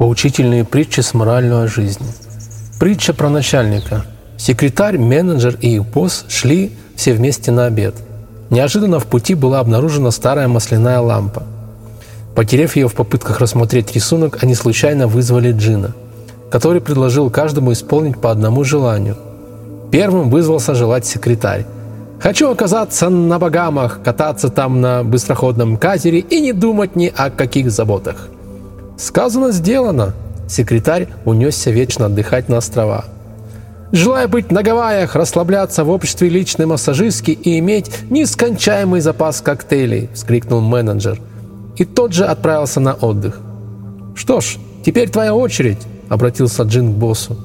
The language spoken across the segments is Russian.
Поучительные притчи с моральной жизни. Притча про начальника. Секретарь, менеджер и их босс шли все вместе на обед. Неожиданно в пути была обнаружена старая масляная лампа. Потерев ее в попытках рассмотреть рисунок, они случайно вызвали Джина, который предложил каждому исполнить по одному желанию. Первым вызвался желать секретарь. «Хочу оказаться на Багамах, кататься там на быстроходном катере и не думать ни о каких заботах». Сказано, сделано. Секретарь унесся вечно отдыхать на острова. Желая быть на Гавайях, расслабляться в обществе личной массажистки и иметь нескончаемый запас коктейлей, вскрикнул менеджер. И тот же отправился на отдых. Что ж, теперь твоя очередь, обратился Джин к боссу.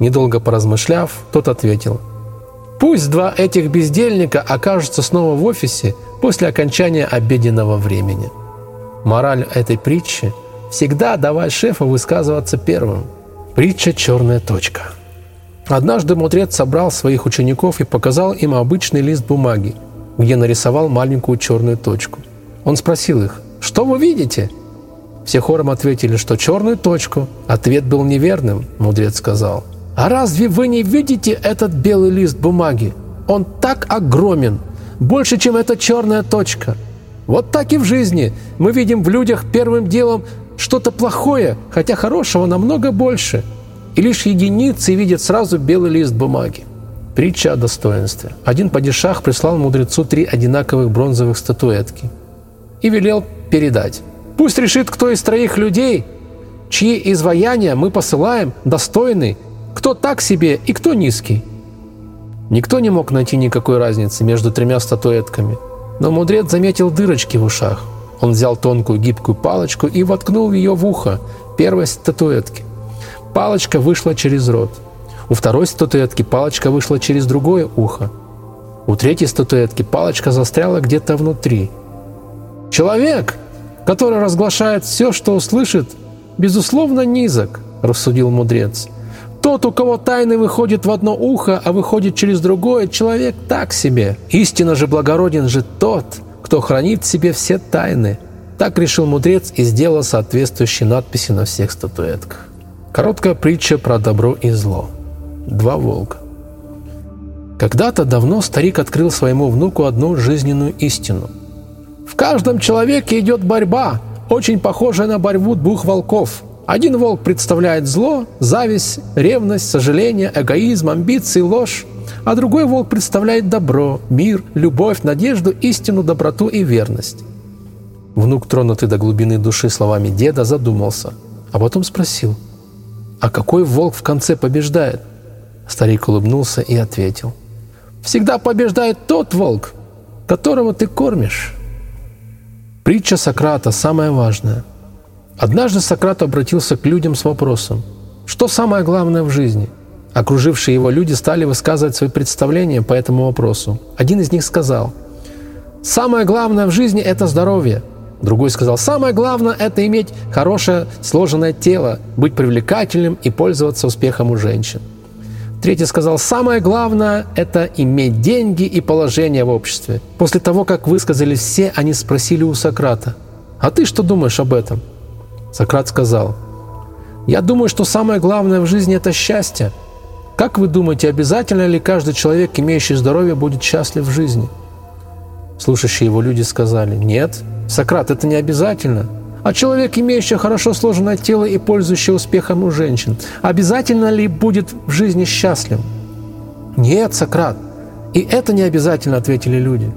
Недолго поразмышляв, тот ответил. Пусть два этих бездельника окажутся снова в офисе после окончания обеденного времени. Мораль этой притчи – Всегда давай шефу высказываться первым. Притча «Черная точка». Однажды мудрец собрал своих учеников и показал им обычный лист бумаги, где нарисовал маленькую черную точку. Он спросил их, «Что вы видите?» Все хором ответили, что черную точку. Ответ был неверным, мудрец сказал. «А разве вы не видите этот белый лист бумаги? Он так огромен, больше, чем эта черная точка. Вот так и в жизни. Мы видим в людях первым делом что-то плохое, хотя хорошего намного больше. И лишь единицы видят сразу белый лист бумаги. Притча о достоинстве. Один падишах прислал мудрецу три одинаковых бронзовых статуэтки и велел передать. Пусть решит, кто из троих людей, чьи изваяния мы посылаем, достойный, кто так себе и кто низкий. Никто не мог найти никакой разницы между тремя статуэтками, но мудрец заметил дырочки в ушах. Он взял тонкую гибкую палочку и воткнул ее в ухо первой статуэтки. Палочка вышла через рот. У второй статуэтки палочка вышла через другое ухо. У третьей статуэтки палочка застряла где-то внутри. «Человек, который разглашает все, что услышит, безусловно низок», – рассудил мудрец. «Тот, у кого тайны выходит в одно ухо, а выходит через другое, человек так себе. Истинно же благороден же тот, кто хранит в себе все тайны. Так решил мудрец и сделал соответствующие надписи на всех статуэтках. Короткая притча про добро и зло. Два волка. Когда-то давно старик открыл своему внуку одну жизненную истину. В каждом человеке идет борьба, очень похожая на борьбу двух волков. Один волк представляет зло, зависть, ревность, сожаление, эгоизм, амбиции, ложь а другой волк представляет добро, мир, любовь, надежду, истину, доброту и верность. Внук, тронутый до глубины души словами деда, задумался, а потом спросил, «А какой волк в конце побеждает?» Старик улыбнулся и ответил, «Всегда побеждает тот волк, которого ты кормишь». Притча Сократа самая важная. Однажды Сократ обратился к людям с вопросом, что самое главное в жизни – Окружившие его люди стали высказывать свои представления по этому вопросу. Один из них сказал, «Самое главное в жизни – это здоровье». Другой сказал, «Самое главное – это иметь хорошее сложенное тело, быть привлекательным и пользоваться успехом у женщин». Третий сказал, самое главное – это иметь деньги и положение в обществе. После того, как высказались все, они спросили у Сократа, «А ты что думаешь об этом?» Сократ сказал, «Я думаю, что самое главное в жизни – это счастье. Как вы думаете, обязательно ли каждый человек, имеющий здоровье, будет счастлив в жизни? Слушающие его люди сказали, нет, Сократ, это не обязательно. А человек, имеющий хорошо сложенное тело и пользующий успехом у женщин, обязательно ли будет в жизни счастлив? Нет, Сократ, и это не обязательно, ответили люди.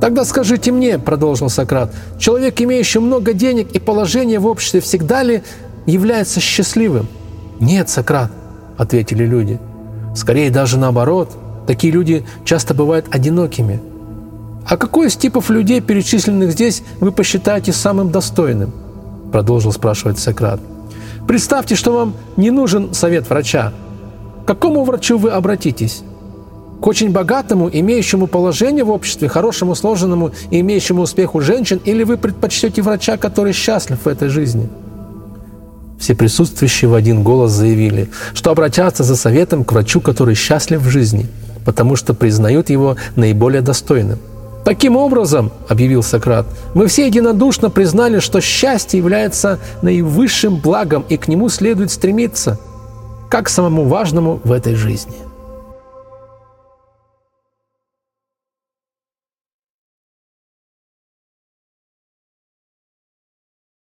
Тогда скажите мне, продолжил Сократ, человек, имеющий много денег и положение в обществе, всегда ли является счастливым? Нет, Сократ, – ответили люди. Скорее даже наоборот, такие люди часто бывают одинокими. А какой из типов людей, перечисленных здесь, вы посчитаете самым достойным? Продолжил спрашивать Сократ. Представьте, что вам не нужен совет врача. К какому врачу вы обратитесь? К очень богатому, имеющему положение в обществе, хорошему, сложенному и имеющему успех у женщин, или вы предпочтете врача, который счастлив в этой жизни? Все присутствующие в один голос заявили, что обратятся за советом к врачу, который счастлив в жизни, потому что признают его наиболее достойным. Таким образом, объявил Сократ, мы все единодушно признали, что счастье является наивысшим благом и к нему следует стремиться, как к самому важному в этой жизни.